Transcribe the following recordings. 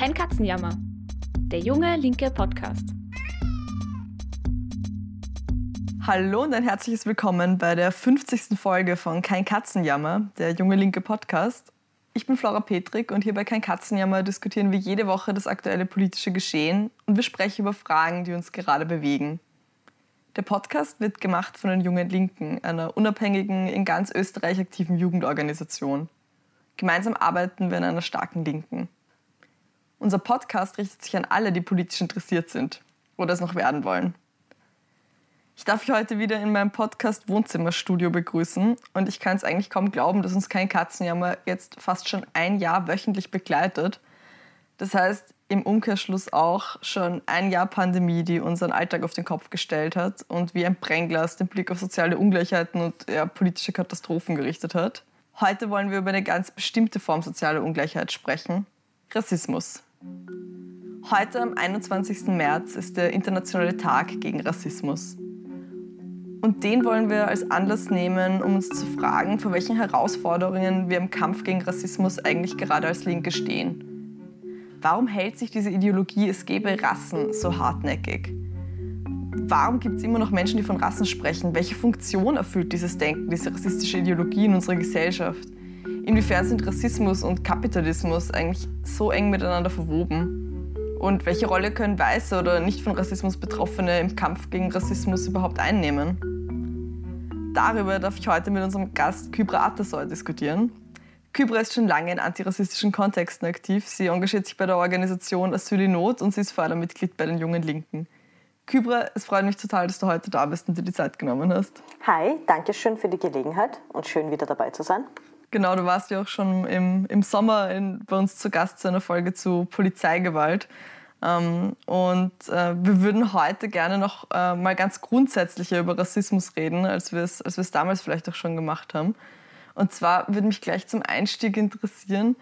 Kein Katzenjammer. Der junge linke Podcast. Hallo und ein herzliches Willkommen bei der 50. Folge von Kein Katzenjammer, der junge linke Podcast. Ich bin Flora Petrik und hier bei Kein Katzenjammer diskutieren wir jede Woche das aktuelle politische Geschehen und wir sprechen über Fragen, die uns gerade bewegen. Der Podcast wird gemacht von den Jungen Linken, einer unabhängigen, in ganz Österreich aktiven Jugendorganisation. Gemeinsam arbeiten wir an einer starken Linken. Unser Podcast richtet sich an alle, die politisch interessiert sind oder es noch werden wollen. Ich darf euch heute wieder in meinem Podcast Wohnzimmerstudio begrüßen und ich kann es eigentlich kaum glauben, dass uns kein Katzenjammer jetzt fast schon ein Jahr wöchentlich begleitet. Das heißt im Umkehrschluss auch schon ein Jahr Pandemie, die unseren Alltag auf den Kopf gestellt hat und wie ein Brennglas den Blick auf soziale Ungleichheiten und ja, politische Katastrophen gerichtet hat. Heute wollen wir über eine ganz bestimmte Form sozialer Ungleichheit sprechen, Rassismus. Heute am 21. März ist der internationale Tag gegen Rassismus. Und den wollen wir als Anlass nehmen, um uns zu fragen, vor welchen Herausforderungen wir im Kampf gegen Rassismus eigentlich gerade als Linke stehen. Warum hält sich diese Ideologie, es gebe Rassen, so hartnäckig? Warum gibt es immer noch Menschen, die von Rassen sprechen? Welche Funktion erfüllt dieses Denken, diese rassistische Ideologie in unserer Gesellschaft? Inwiefern sind Rassismus und Kapitalismus eigentlich so eng miteinander verwoben? Und welche Rolle können weiße oder nicht von Rassismus Betroffene im Kampf gegen Rassismus überhaupt einnehmen? Darüber darf ich heute mit unserem Gast Kybra Atasoy diskutieren. Kybra ist schon lange in antirassistischen Kontexten aktiv. Sie engagiert sich bei der Organisation Asyl in Not und sie ist Fördermitglied bei den Jungen Linken. Kybra, es freut mich total, dass du heute da bist und dir die Zeit genommen hast. Hi, danke schön für die Gelegenheit und schön wieder dabei zu sein. Genau, du warst ja auch schon im, im Sommer in, bei uns zu Gast zu einer Folge zu Polizeigewalt. Ähm, und äh, wir würden heute gerne noch äh, mal ganz grundsätzlicher über Rassismus reden, als wir es als damals vielleicht auch schon gemacht haben. Und zwar würde mich gleich zum Einstieg interessieren,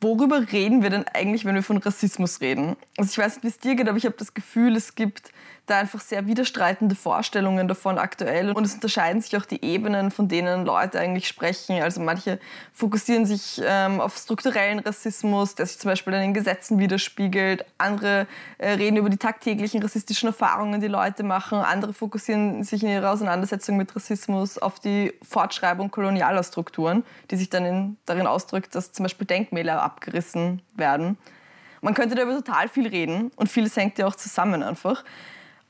worüber reden wir denn eigentlich, wenn wir von Rassismus reden? Also ich weiß nicht, wie es dir geht, aber ich habe das Gefühl, es gibt da einfach sehr widerstreitende Vorstellungen davon aktuell und es unterscheiden sich auch die Ebenen, von denen Leute eigentlich sprechen. Also manche fokussieren sich ähm, auf strukturellen Rassismus, der sich zum Beispiel in den Gesetzen widerspiegelt. Andere äh, reden über die tagtäglichen rassistischen Erfahrungen, die Leute machen. Andere fokussieren sich in ihrer Auseinandersetzung mit Rassismus auf die Fortschreibung kolonialer Strukturen, die sich dann in, darin ausdrückt, dass zum Beispiel Denkmäler abgerissen werden. Man könnte darüber total viel reden und vieles hängt ja auch zusammen einfach.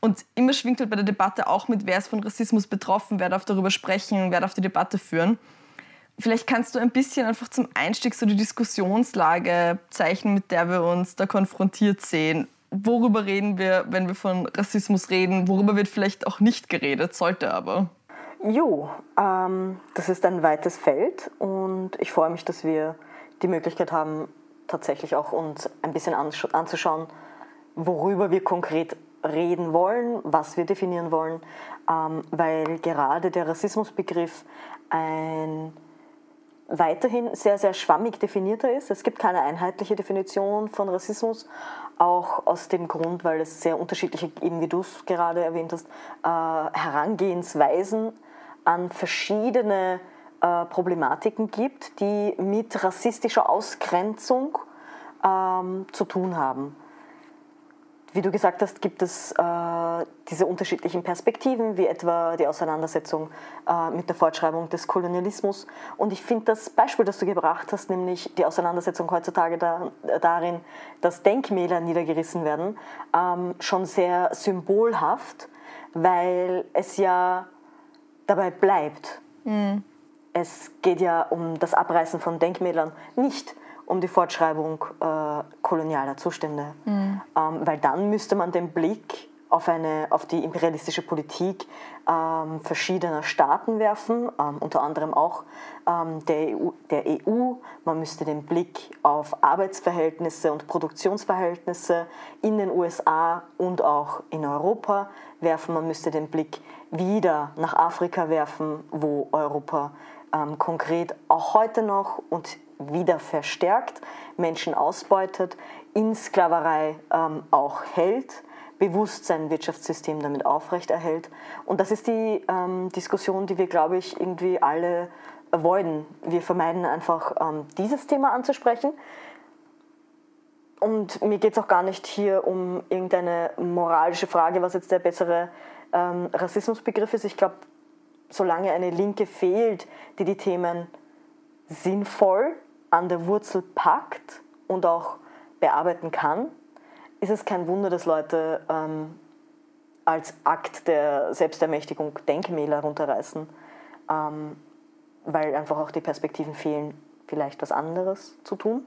Und immer schwingt halt bei der Debatte auch mit, wer ist von Rassismus betroffen, wer darf darüber sprechen, wer darf die Debatte führen. Vielleicht kannst du ein bisschen einfach zum Einstieg so die Diskussionslage zeichnen, mit der wir uns da konfrontiert sehen. Worüber reden wir, wenn wir von Rassismus reden? Worüber wird vielleicht auch nicht geredet, sollte aber? Jo, ähm, das ist ein weites Feld und ich freue mich, dass wir die Möglichkeit haben, tatsächlich auch uns ein bisschen anzuschauen, worüber wir konkret reden wollen, was wir definieren wollen, ähm, weil gerade der Rassismusbegriff ein weiterhin sehr, sehr schwammig definierter ist. Es gibt keine einheitliche Definition von Rassismus, auch aus dem Grund, weil es sehr unterschiedliche, eben wie du es gerade erwähnt hast, äh, Herangehensweisen an verschiedene äh, Problematiken gibt, die mit rassistischer Ausgrenzung ähm, zu tun haben wie du gesagt hast, gibt es äh, diese unterschiedlichen Perspektiven, wie etwa die Auseinandersetzung äh, mit der Fortschreibung des Kolonialismus. Und ich finde das Beispiel, das du gebracht hast, nämlich die Auseinandersetzung heutzutage da, darin, dass Denkmäler niedergerissen werden, ähm, schon sehr symbolhaft, weil es ja dabei bleibt. Mhm. Es geht ja um das Abreißen von Denkmälern, nicht um die Fortschreibung äh, kolonialer Zustände. Mhm. Ähm, weil dann müsste man den Blick auf, eine, auf die imperialistische Politik ähm, verschiedener Staaten werfen, ähm, unter anderem auch ähm, der, EU, der EU. Man müsste den Blick auf Arbeitsverhältnisse und Produktionsverhältnisse in den USA und auch in Europa werfen. Man müsste den Blick wieder nach Afrika werfen, wo Europa ähm, konkret auch heute noch und wieder verstärkt, Menschen ausbeutet, in Sklaverei ähm, auch hält, bewusst sein Wirtschaftssystem damit aufrechterhält. Und das ist die ähm, Diskussion, die wir, glaube ich, irgendwie alle avoiden. Wir vermeiden einfach, ähm, dieses Thema anzusprechen. und mir geht es auch gar nicht hier um irgendeine moralische Frage, was jetzt der bessere ähm, Rassismusbegriff ist. Ich glaube, solange eine Linke fehlt, die die Themen sinnvoll an der Wurzel packt und auch bearbeiten kann, ist es kein Wunder, dass Leute ähm, als Akt der Selbstermächtigung Denkmäler runterreißen, ähm, weil einfach auch die Perspektiven fehlen, vielleicht was anderes zu tun.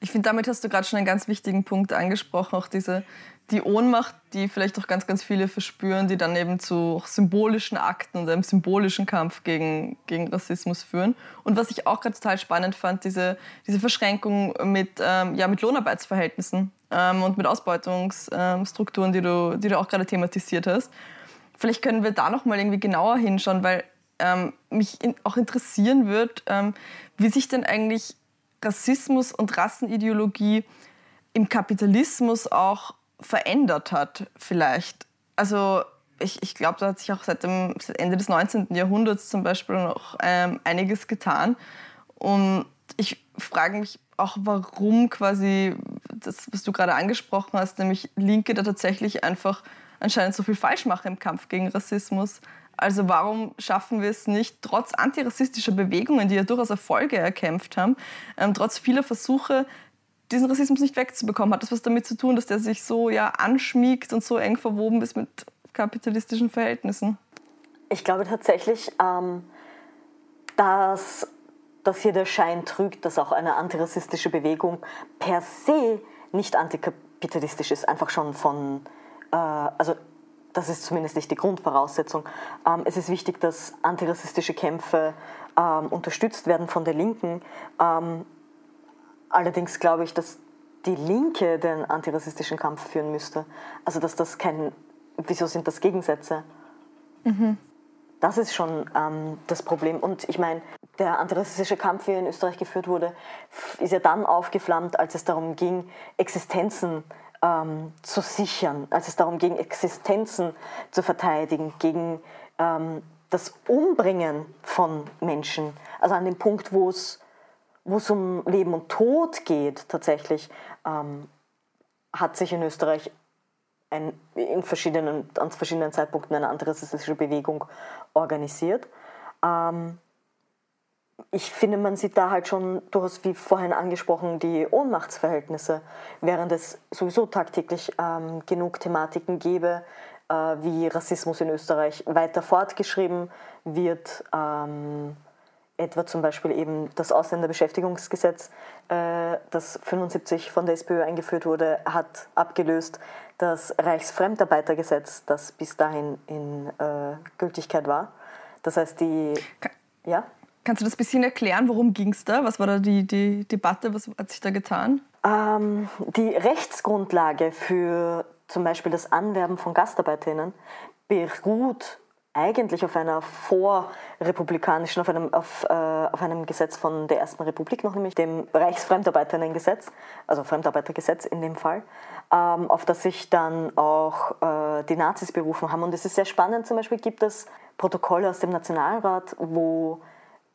Ich finde, damit hast du gerade schon einen ganz wichtigen Punkt angesprochen, auch diese die Ohnmacht, die vielleicht auch ganz, ganz viele verspüren, die dann eben zu symbolischen Akten und einem symbolischen Kampf gegen, gegen Rassismus führen. Und was ich auch gerade total spannend fand, diese, diese Verschränkung mit, ähm, ja, mit Lohnarbeitsverhältnissen ähm, und mit Ausbeutungsstrukturen, die du, die du auch gerade thematisiert hast. Vielleicht können wir da noch mal irgendwie genauer hinschauen, weil ähm, mich in, auch interessieren wird, ähm, wie sich denn eigentlich Rassismus und Rassenideologie im Kapitalismus auch verändert hat, vielleicht. Also ich, ich glaube, da hat sich auch seit dem seit Ende des 19. Jahrhunderts zum Beispiel noch ähm, einiges getan. Und ich frage mich auch, warum quasi das, was du gerade angesprochen hast, nämlich Linke da tatsächlich einfach anscheinend so viel falsch machen im Kampf gegen Rassismus. Also warum schaffen wir es nicht, trotz antirassistischer Bewegungen, die ja durchaus Erfolge erkämpft haben, ähm, trotz vieler Versuche, diesen Rassismus nicht wegzubekommen? Hat das was damit zu tun, dass der sich so ja anschmiegt und so eng verwoben ist mit kapitalistischen Verhältnissen? Ich glaube tatsächlich, ähm, dass, dass hier der Schein trügt, dass auch eine antirassistische Bewegung per se nicht antikapitalistisch ist, einfach schon von, äh, also das ist zumindest nicht die Grundvoraussetzung. Ähm, es ist wichtig, dass antirassistische Kämpfe ähm, unterstützt werden von der Linken. Ähm, allerdings glaube ich, dass die Linke den antirassistischen Kampf führen müsste. Also dass das kein, wieso sind das Gegensätze? Mhm. Das ist schon ähm, das Problem. Und ich meine, der antirassistische Kampf, wie er in Österreich geführt wurde, ist ja dann aufgeflammt, als es darum ging, Existenzen ähm, zu sichern, als es darum ging, Existenzen zu verteidigen, gegen ähm, das Umbringen von Menschen. Also an dem Punkt, wo es, wo es um Leben und Tod geht, tatsächlich, ähm, hat sich in Österreich ein, in verschiedenen, an verschiedenen Zeitpunkten eine antirassistische Bewegung organisiert. Ähm, ich finde, man sieht da halt schon durchaus, wie vorhin angesprochen, die Ohnmachtsverhältnisse, während es sowieso tagtäglich ähm, genug Thematiken gäbe, äh, wie Rassismus in Österreich weiter fortgeschrieben wird. Ähm, etwa zum Beispiel eben das Ausländerbeschäftigungsgesetz, äh, das 75 von der SPÖ eingeführt wurde, hat abgelöst das Reichsfremdarbeitergesetz, das bis dahin in äh, Gültigkeit war. Das heißt, die... Ja? Kannst du das ein bisschen erklären? Worum ging es da? Was war da die, die Debatte? Was hat sich da getan? Ähm, die Rechtsgrundlage für zum Beispiel das Anwerben von Gastarbeiterinnen beruht eigentlich auf einer vorrepublikanischen, auf einem, auf, äh, auf einem Gesetz von der Ersten Republik noch, nämlich dem Reichsfremdarbeiterinnengesetz, also Fremdarbeitergesetz in dem Fall, ähm, auf das sich dann auch äh, die Nazis berufen haben. Und es ist sehr spannend, zum Beispiel gibt es Protokolle aus dem Nationalrat, wo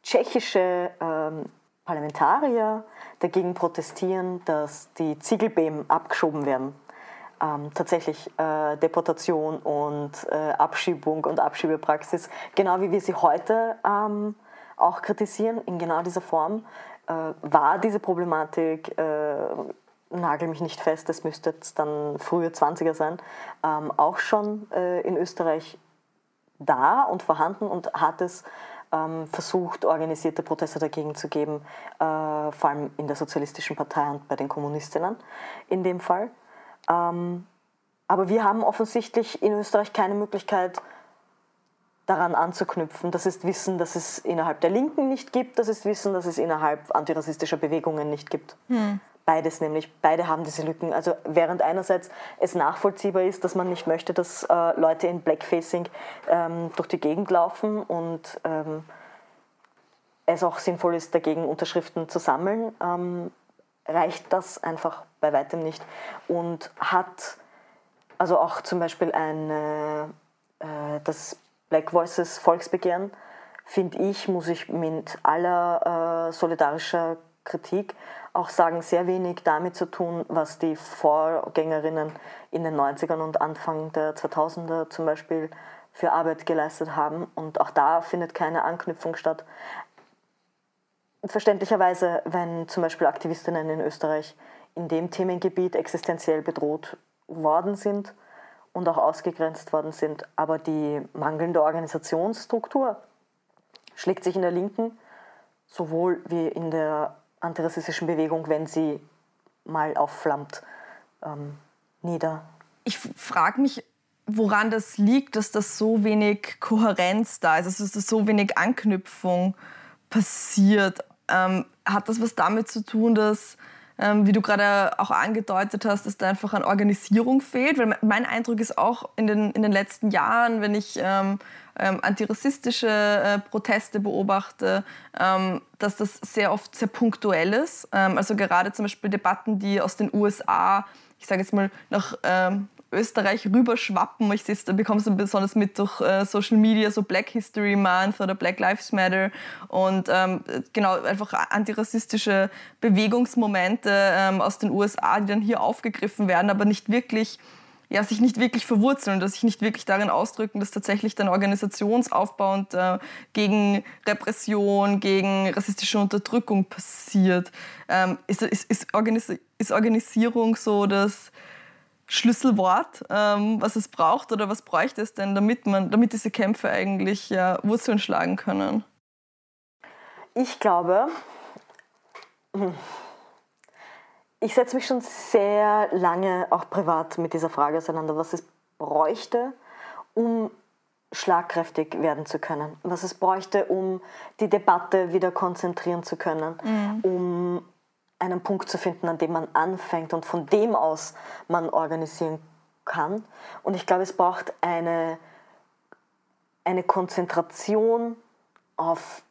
tschechische ähm, Parlamentarier dagegen protestieren, dass die Ziegelbeam abgeschoben werden. Ähm, tatsächlich äh, Deportation und äh, Abschiebung und Abschiebepraxis, genau wie wir sie heute ähm, auch kritisieren, in genau dieser Form, äh, war diese Problematik, äh, nagel mich nicht fest, das müsste jetzt dann frühe 20er sein, ähm, auch schon äh, in Österreich da und vorhanden und hat es versucht, organisierte Proteste dagegen zu geben, äh, vor allem in der Sozialistischen Partei und bei den Kommunistinnen in dem Fall. Ähm, aber wir haben offensichtlich in Österreich keine Möglichkeit, daran anzuknüpfen. Das ist Wissen, das es innerhalb der Linken nicht gibt, das ist Wissen, das es innerhalb antirassistischer Bewegungen nicht gibt. Hm. Beides nämlich, beide haben diese Lücken. Also während einerseits es nachvollziehbar ist, dass man nicht möchte, dass äh, Leute in Blackfacing ähm, durch die Gegend laufen und ähm, es auch sinnvoll ist, dagegen Unterschriften zu sammeln, ähm, reicht das einfach bei weitem nicht. Und hat also auch zum Beispiel ein, äh, das Black Voices Volksbegehren, finde ich, muss ich mit aller äh, solidarischer Kritik, auch sagen, sehr wenig damit zu tun, was die Vorgängerinnen in den 90ern und Anfang der 2000er zum Beispiel für Arbeit geleistet haben. Und auch da findet keine Anknüpfung statt. Verständlicherweise, wenn zum Beispiel Aktivistinnen in Österreich in dem Themengebiet existenziell bedroht worden sind und auch ausgegrenzt worden sind, aber die mangelnde Organisationsstruktur schlägt sich in der Linken sowohl wie in der antirassistischen Bewegung, wenn sie mal aufflammt, ähm, nieder. Ich frage mich, woran das liegt, dass das so wenig Kohärenz da ist, dass das so wenig Anknüpfung passiert. Ähm, hat das was damit zu tun, dass wie du gerade auch angedeutet hast, dass da einfach an Organisierung fehlt. Weil mein Eindruck ist auch in den, in den letzten Jahren, wenn ich ähm, ähm, antirassistische äh, Proteste beobachte, ähm, dass das sehr oft sehr punktuell ist. Ähm, also gerade zum Beispiel Debatten, die aus den USA, ich sage jetzt mal, nach ähm, Österreich rüberschwappen. Ich sehe, da bekommst du besonders mit durch äh, Social Media, so Black History Month oder Black Lives Matter und ähm, genau einfach antirassistische Bewegungsmomente ähm, aus den USA, die dann hier aufgegriffen werden, aber nicht wirklich ja, sich nicht wirklich verwurzeln, dass sich nicht wirklich darin ausdrücken, dass tatsächlich dann organisationsaufbauend äh, gegen Repression, gegen rassistische Unterdrückung passiert. Ähm, ist, ist, ist, Organis ist Organisierung so das Schlüsselwort, ähm, was es braucht oder was bräuchte es denn, damit, man, damit diese Kämpfe eigentlich ja, Wurzeln schlagen können? Ich glaube, ich setze mich schon sehr lange auch privat mit dieser Frage auseinander, was es bräuchte, um schlagkräftig werden zu können, was es bräuchte, um die Debatte wieder konzentrieren zu können, mhm. um einen Punkt zu finden, an dem man anfängt und von dem aus man organisieren kann. Und ich glaube, es braucht eine, eine Konzentration auf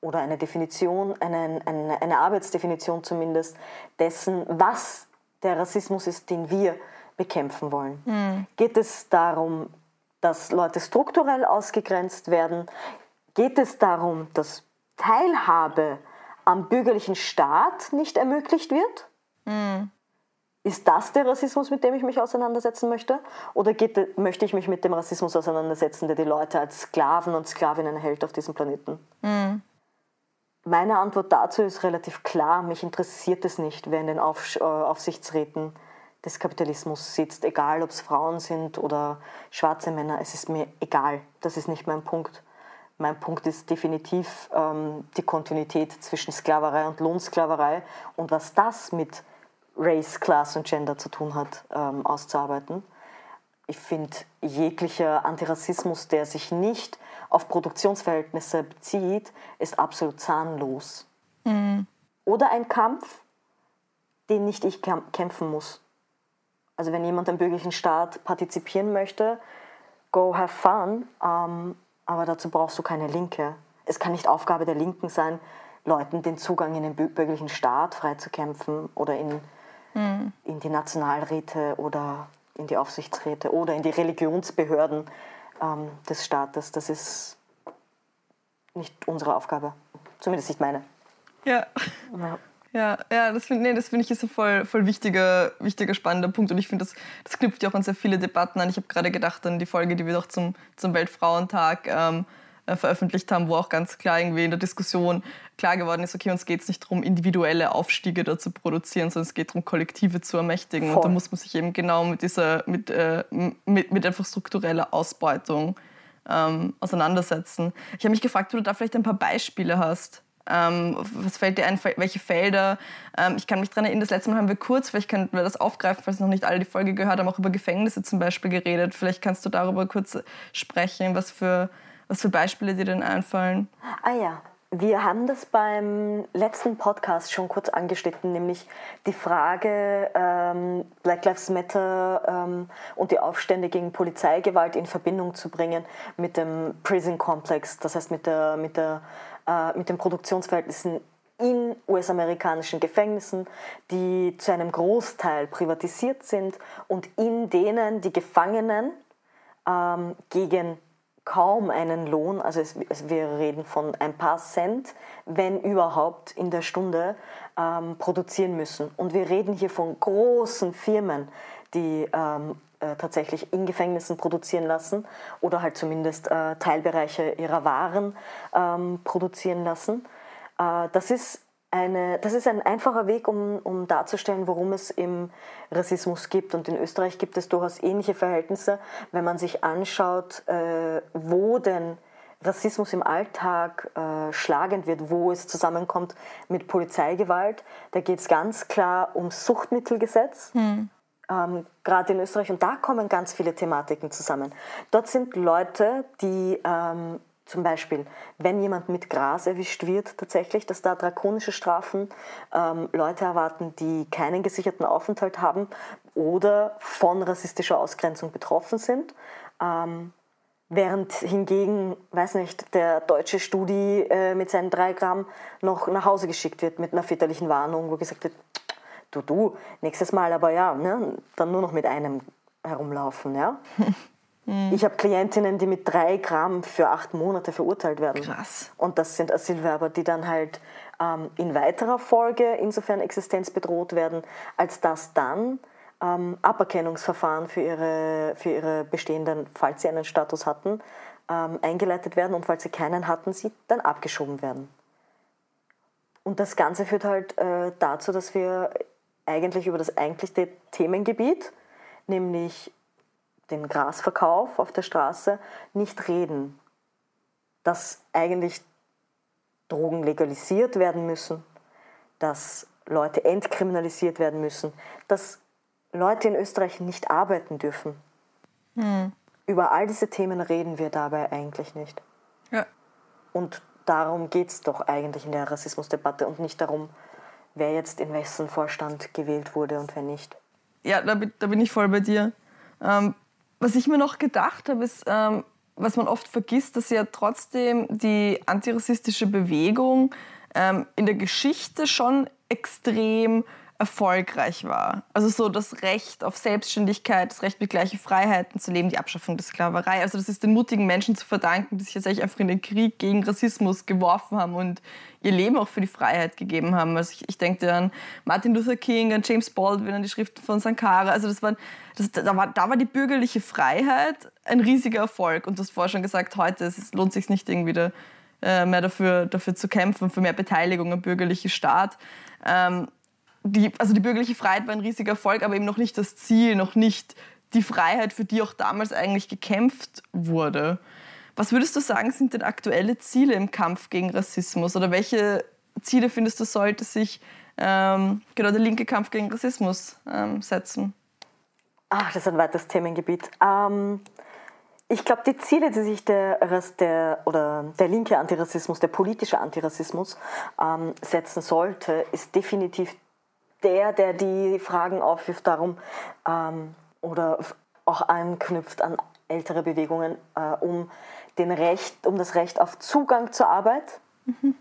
oder eine Definition, eine, eine, eine Arbeitsdefinition zumindest dessen, was der Rassismus ist, den wir bekämpfen wollen. Mhm. Geht es darum, dass Leute strukturell ausgegrenzt werden? Geht es darum, dass Teilhabe am bürgerlichen Staat nicht ermöglicht wird? Mhm. Ist das der Rassismus, mit dem ich mich auseinandersetzen möchte? Oder geht, möchte ich mich mit dem Rassismus auseinandersetzen, der die Leute als Sklaven und Sklavinnen hält auf diesem Planeten? Mhm. Meine Antwort dazu ist relativ klar. Mich interessiert es nicht, wer in den Auf, äh, Aufsichtsräten des Kapitalismus sitzt, egal ob es Frauen sind oder schwarze Männer. Es ist mir egal. Das ist nicht mein Punkt. Mein Punkt ist definitiv ähm, die Kontinuität zwischen Sklaverei und Lohnsklaverei und was das mit Race, Class und Gender zu tun hat, ähm, auszuarbeiten. Ich finde, jeglicher Antirassismus, der sich nicht auf Produktionsverhältnisse bezieht, ist absolut zahnlos. Mhm. Oder ein Kampf, den nicht ich kämpfen muss. Also wenn jemand am bürgerlichen Staat partizipieren möchte, go have fun. Ähm, aber dazu brauchst du keine Linke. Es kann nicht Aufgabe der Linken sein, Leuten den Zugang in den bürgerlichen Staat freizukämpfen oder in, mhm. in die Nationalräte oder in die Aufsichtsräte oder in die Religionsbehörden ähm, des Staates. Das ist nicht unsere Aufgabe. Zumindest nicht meine. Ja. ja. Ja, ja das finde nee, find ich ist ein voll, voll wichtiger, wichtiger, spannender Punkt. Und ich finde, das, das knüpft ja auch an sehr viele Debatten an. Ich habe gerade gedacht an die Folge, die wir doch zum, zum Weltfrauentag ähm, äh, veröffentlicht haben, wo auch ganz klar irgendwie in der Diskussion klar geworden ist, okay, uns geht es nicht darum, individuelle Aufstiege da zu produzieren, sondern es geht darum, Kollektive zu ermächtigen. Voll. Und da muss man sich eben genau mit dieser, mit, äh, mit, mit einfach struktureller Ausbeutung ähm, auseinandersetzen. Ich habe mich gefragt, ob du da vielleicht ein paar Beispiele hast ähm, was fällt dir ein, welche Felder? Ähm, ich kann mich daran erinnern, das letzte Mal haben wir kurz, vielleicht können wir das aufgreifen, falls noch nicht alle die Folge gehört haben, auch über Gefängnisse zum Beispiel geredet. Vielleicht kannst du darüber kurz sprechen, was für, was für Beispiele dir denn einfallen. Ah ja, wir haben das beim letzten Podcast schon kurz angeschnitten, nämlich die Frage ähm, Black Lives Matter ähm, und die Aufstände gegen Polizeigewalt in Verbindung zu bringen mit dem Prison Complex, das heißt mit der, mit der äh, mit den Produktionsverhältnissen in US-amerikanischen Gefängnissen, die zu einem Großteil privatisiert sind und in denen die Gefangenen ähm, gegen kaum einen Lohn, also es, es, wir reden von ein paar Cent, wenn überhaupt in der Stunde ähm, produzieren müssen. Und wir reden hier von großen Firmen, die ähm, äh, tatsächlich in Gefängnissen produzieren lassen oder halt zumindest äh, Teilbereiche ihrer Waren ähm, produzieren lassen. Äh, das ist eine, das ist ein einfacher Weg, um, um darzustellen, worum es im Rassismus gibt. Und in Österreich gibt es durchaus ähnliche Verhältnisse, wenn man sich anschaut, äh, wo denn Rassismus im Alltag äh, schlagend wird, wo es zusammenkommt mit Polizeigewalt. Da geht es ganz klar ums Suchtmittelgesetz. Hm. Ähm, gerade in Österreich. Und da kommen ganz viele Thematiken zusammen. Dort sind Leute, die ähm, zum Beispiel, wenn jemand mit Gras erwischt wird, tatsächlich, dass da drakonische Strafen ähm, Leute erwarten, die keinen gesicherten Aufenthalt haben oder von rassistischer Ausgrenzung betroffen sind. Ähm, während hingegen, weiß nicht, der deutsche Studi äh, mit seinen drei Gramm noch nach Hause geschickt wird mit einer väterlichen Warnung, wo gesagt wird, du, du, nächstes Mal aber ja, ne, dann nur noch mit einem herumlaufen, ja. Mhm. Ich habe Klientinnen, die mit drei Gramm für acht Monate verurteilt werden. Krass. Und das sind Asylwerber, die dann halt ähm, in weiterer Folge insofern existenzbedroht werden, als dass dann ähm, Aberkennungsverfahren für ihre, für ihre bestehenden, falls sie einen Status hatten, ähm, eingeleitet werden und falls sie keinen hatten, sie dann abgeschoben werden. Und das Ganze führt halt äh, dazu, dass wir eigentlich über das eigentliche Themengebiet, nämlich den Grasverkauf auf der Straße nicht reden. Dass eigentlich Drogen legalisiert werden müssen, dass Leute entkriminalisiert werden müssen, dass Leute in Österreich nicht arbeiten dürfen. Hm. Über all diese Themen reden wir dabei eigentlich nicht. Ja. Und darum geht es doch eigentlich in der Rassismusdebatte und nicht darum, wer jetzt in wessen Vorstand gewählt wurde und wer nicht. Ja, da, da bin ich voll bei dir. Ähm, was ich mir noch gedacht habe, ist, ähm, was man oft vergisst, dass ja trotzdem die antirassistische Bewegung ähm, in der Geschichte schon extrem erfolgreich war. Also so das Recht auf Selbstständigkeit, das Recht mit gleichen Freiheiten zu leben, die Abschaffung der Sklaverei. Also das ist den mutigen Menschen zu verdanken, die sich jetzt einfach in den Krieg gegen Rassismus geworfen haben und ihr Leben auch für die Freiheit gegeben haben. Also ich, ich denke an Martin Luther King, an James Baldwin, an die Schriften von Sankara. Also das war, das, da, war, da war die bürgerliche Freiheit ein riesiger Erfolg. Und du hast vorher schon gesagt, heute es lohnt sich nicht irgendwie da, äh, mehr dafür, dafür zu kämpfen, für mehr Beteiligung am bürgerlichen Staat. Ähm, die, also die bürgerliche Freiheit war ein riesiger Erfolg, aber eben noch nicht das Ziel, noch nicht die Freiheit, für die auch damals eigentlich gekämpft wurde. Was würdest du sagen, sind denn aktuelle Ziele im Kampf gegen Rassismus? Oder welche Ziele findest du, sollte sich ähm, genau der linke Kampf gegen Rassismus ähm, setzen? Ach, das ist ein weites Themengebiet. Ähm, ich glaube, die Ziele, die sich der, der, oder der linke Antirassismus, der politische Antirassismus ähm, setzen sollte, ist definitiv der, der die Fragen aufwirft darum ähm, oder auch anknüpft an ältere Bewegungen, äh, um, den Recht, um das Recht auf Zugang zur Arbeit mhm.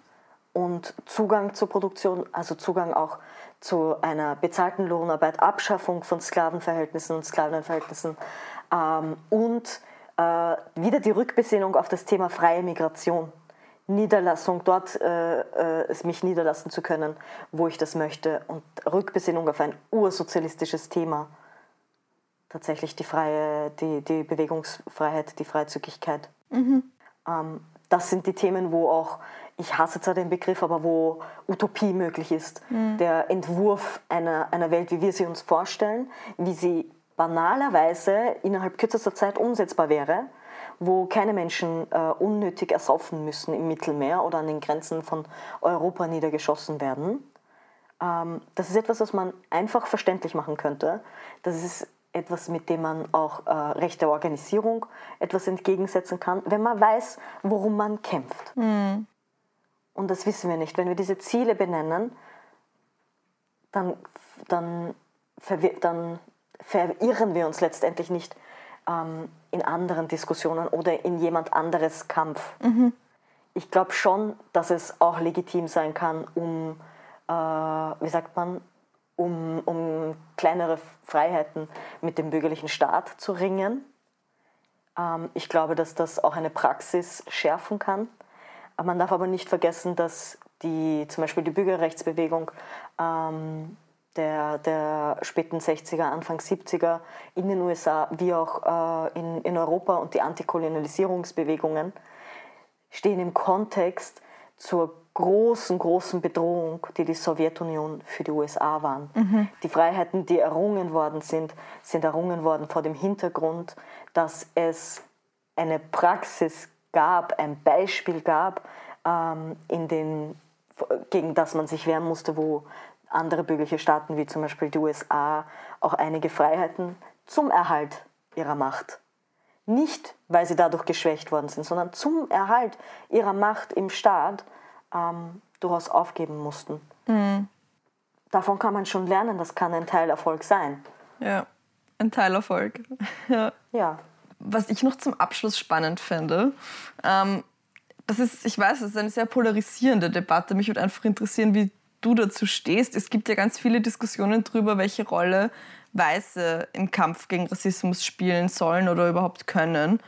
und Zugang zur Produktion, also Zugang auch zu einer bezahlten Lohnarbeit, Abschaffung von Sklavenverhältnissen und Sklavenverhältnissen ähm, und äh, wieder die Rückbesinnung auf das Thema freie Migration. Niederlassung, dort äh, äh, mich niederlassen zu können, wo ich das möchte. Und Rückbesinnung auf ein ursozialistisches Thema. Tatsächlich die freie, die, die Bewegungsfreiheit, die Freizügigkeit. Mhm. Ähm, das sind die Themen, wo auch, ich hasse zwar den Begriff, aber wo Utopie möglich ist. Mhm. Der Entwurf einer, einer Welt, wie wir sie uns vorstellen, wie sie banalerweise innerhalb kürzester Zeit umsetzbar wäre wo keine Menschen äh, unnötig ersaufen müssen im Mittelmeer oder an den Grenzen von Europa niedergeschossen werden. Ähm, das ist etwas, was man einfach verständlich machen könnte. Das ist etwas, mit dem man auch äh, rechte Organisierung etwas entgegensetzen kann, wenn man weiß, worum man kämpft. Mhm. Und das wissen wir nicht. Wenn wir diese Ziele benennen, dann, dann, dann verirren wir uns letztendlich nicht ähm, in anderen Diskussionen oder in jemand anderes Kampf. Mhm. Ich glaube schon, dass es auch legitim sein kann, um, äh, wie sagt man, um, um kleinere Freiheiten mit dem bürgerlichen Staat zu ringen. Ähm, ich glaube, dass das auch eine Praxis schärfen kann. Man darf aber nicht vergessen, dass die, zum Beispiel die Bürgerrechtsbewegung ähm, der, der späten 60er, Anfang 70er in den USA wie auch äh, in, in Europa und die Antikolonialisierungsbewegungen stehen im Kontext zur großen, großen Bedrohung, die die Sowjetunion für die USA waren. Mhm. Die Freiheiten, die errungen worden sind, sind errungen worden vor dem Hintergrund, dass es eine Praxis gab, ein Beispiel gab, ähm, in den, gegen das man sich wehren musste, wo andere bürgerliche Staaten wie zum Beispiel die USA auch einige Freiheiten zum Erhalt ihrer Macht. Nicht, weil sie dadurch geschwächt worden sind, sondern zum Erhalt ihrer Macht im Staat ähm, durchaus aufgeben mussten. Mhm. Davon kann man schon lernen, das kann ein Teilerfolg sein. Ja, ein Teilerfolg. ja. ja. Was ich noch zum Abschluss spannend finde, ähm, das ist, ich weiß, es ist eine sehr polarisierende Debatte. Mich würde einfach interessieren, wie du dazu stehst. Es gibt ja ganz viele Diskussionen darüber, welche Rolle Weiße im Kampf gegen Rassismus spielen sollen oder überhaupt können.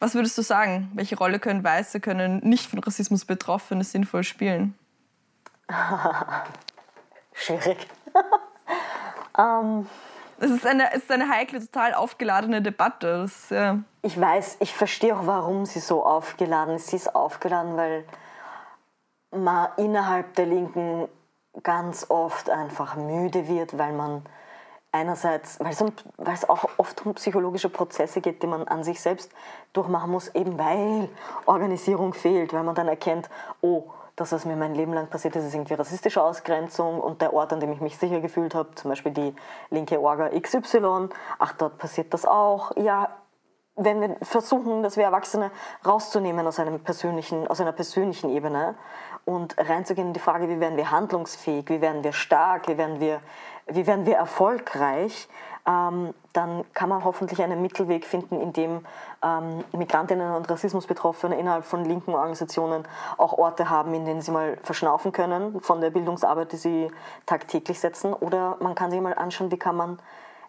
Was würdest du sagen? Welche Rolle können Weiße, können nicht von Rassismus Betroffene sinnvoll spielen? Schwierig. um, es, ist eine, es ist eine heikle, total aufgeladene Debatte. Das, ja. Ich weiß, ich verstehe auch, warum sie so aufgeladen ist. Sie ist aufgeladen, weil man innerhalb der Linken ganz oft einfach müde wird, weil man einerseits, weil es, um, weil es auch oft um psychologische Prozesse geht, die man an sich selbst durchmachen muss, eben weil Organisierung fehlt, weil man dann erkennt, oh, das, was mir mein Leben lang passiert ist, ist irgendwie rassistische Ausgrenzung und der Ort, an dem ich mich sicher gefühlt habe, zum Beispiel die linke Orga XY, ach, dort passiert das auch. Ja, wenn wir versuchen, dass wir Erwachsene rauszunehmen aus, einem persönlichen, aus einer persönlichen Ebene und reinzugehen in die Frage, wie werden wir handlungsfähig, wie werden wir stark, wie werden wir, wie werden wir erfolgreich, ähm, dann kann man hoffentlich einen Mittelweg finden, in dem ähm, Migrantinnen und Rassismusbetroffene innerhalb von linken Organisationen auch Orte haben, in denen sie mal verschnaufen können von der Bildungsarbeit, die sie tagtäglich setzen. Oder man kann sich mal anschauen, wie kann man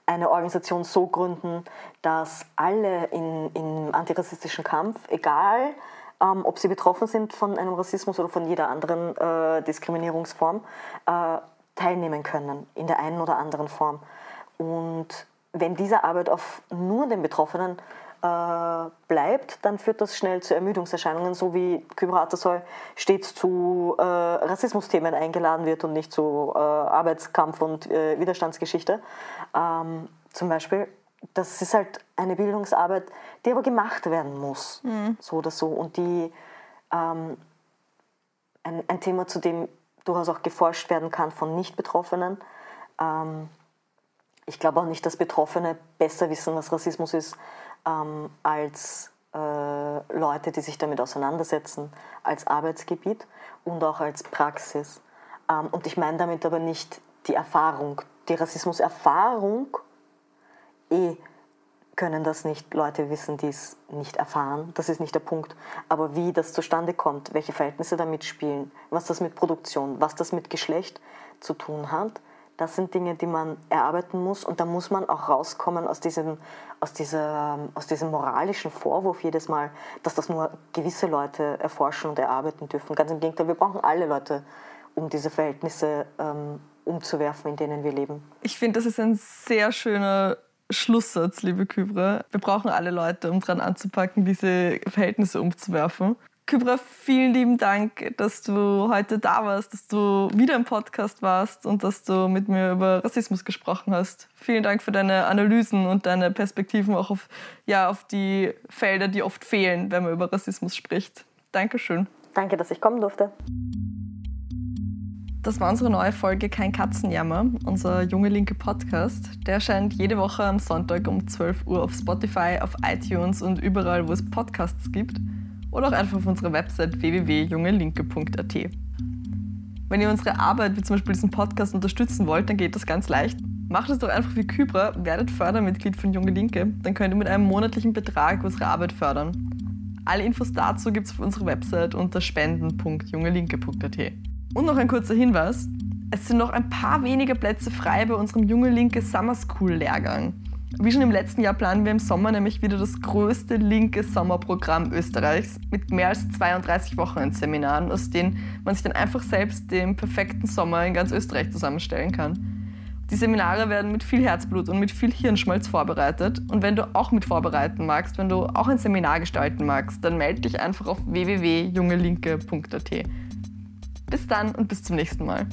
eine Organisation so gründen, dass alle in, im antirassistischen Kampf, egal ähm, ob sie betroffen sind von einem Rassismus oder von jeder anderen äh, Diskriminierungsform, äh, teilnehmen können in der einen oder anderen Form. Und wenn diese Arbeit auf nur den Betroffenen äh, bleibt, dann führt das schnell zu Ermüdungserscheinungen, so wie Kybra Atasoy stets zu äh, Rassismusthemen eingeladen wird und nicht zu äh, Arbeitskampf und äh, Widerstandsgeschichte. Ähm, zum Beispiel, das ist halt eine Bildungsarbeit, die aber gemacht werden muss, mhm. so oder so. Und die ähm, ein, ein, Thema, zu dem durchaus auch geforscht werden kann von Nicht-Betroffenen. Ähm, ich glaube auch nicht, dass Betroffene besser wissen, was Rassismus ist, ähm, als äh, Leute, die sich damit auseinandersetzen, als Arbeitsgebiet und auch als Praxis. Ähm, und ich meine damit aber nicht die Erfahrung. Die Rassismuserfahrung, eh können das nicht Leute wissen, die es nicht erfahren. Das ist nicht der Punkt. Aber wie das zustande kommt, welche Verhältnisse da mitspielen, was das mit Produktion, was das mit Geschlecht zu tun hat, das sind Dinge, die man erarbeiten muss und da muss man auch rauskommen aus diesem, aus, dieser, aus diesem moralischen Vorwurf jedes Mal, dass das nur gewisse Leute erforschen und erarbeiten dürfen. Ganz im Gegenteil, wir brauchen alle Leute, um diese Verhältnisse ähm, umzuwerfen, in denen wir leben. Ich finde, das ist ein sehr schöner Schlusssatz, liebe Kybra. Wir brauchen alle Leute, um dran anzupacken, diese Verhältnisse umzuwerfen. Kybra, vielen lieben Dank, dass du heute da warst, dass du wieder im Podcast warst und dass du mit mir über Rassismus gesprochen hast. Vielen Dank für deine Analysen und deine Perspektiven auch auf, ja, auf die Felder, die oft fehlen, wenn man über Rassismus spricht. Dankeschön. Danke, dass ich kommen durfte. Das war unsere neue Folge Kein Katzenjammer, unser junge linke Podcast. Der erscheint jede Woche am Sonntag um 12 Uhr auf Spotify, auf iTunes und überall, wo es Podcasts gibt oder auch einfach auf unserer Website www.jungelinke.at. Wenn ihr unsere Arbeit, wie zum Beispiel diesen Podcast, unterstützen wollt, dann geht das ganz leicht. Macht es doch einfach wie Kybra, werdet Fördermitglied von Junge Linke. Dann könnt ihr mit einem monatlichen Betrag unsere Arbeit fördern. Alle Infos dazu gibt es auf unserer Website unter spenden.jungelinke.at. Und noch ein kurzer Hinweis. Es sind noch ein paar wenige Plätze frei bei unserem Junge Linke Summer School Lehrgang. Wie schon im letzten Jahr planen wir im Sommer nämlich wieder das größte linke Sommerprogramm Österreichs mit mehr als 32 Wochenendseminaren, aus denen man sich dann einfach selbst den perfekten Sommer in ganz Österreich zusammenstellen kann. Die Seminare werden mit viel Herzblut und mit viel Hirnschmalz vorbereitet. Und wenn du auch mit vorbereiten magst, wenn du auch ein Seminar gestalten magst, dann melde dich einfach auf www.jungelinke.at. Bis dann und bis zum nächsten Mal.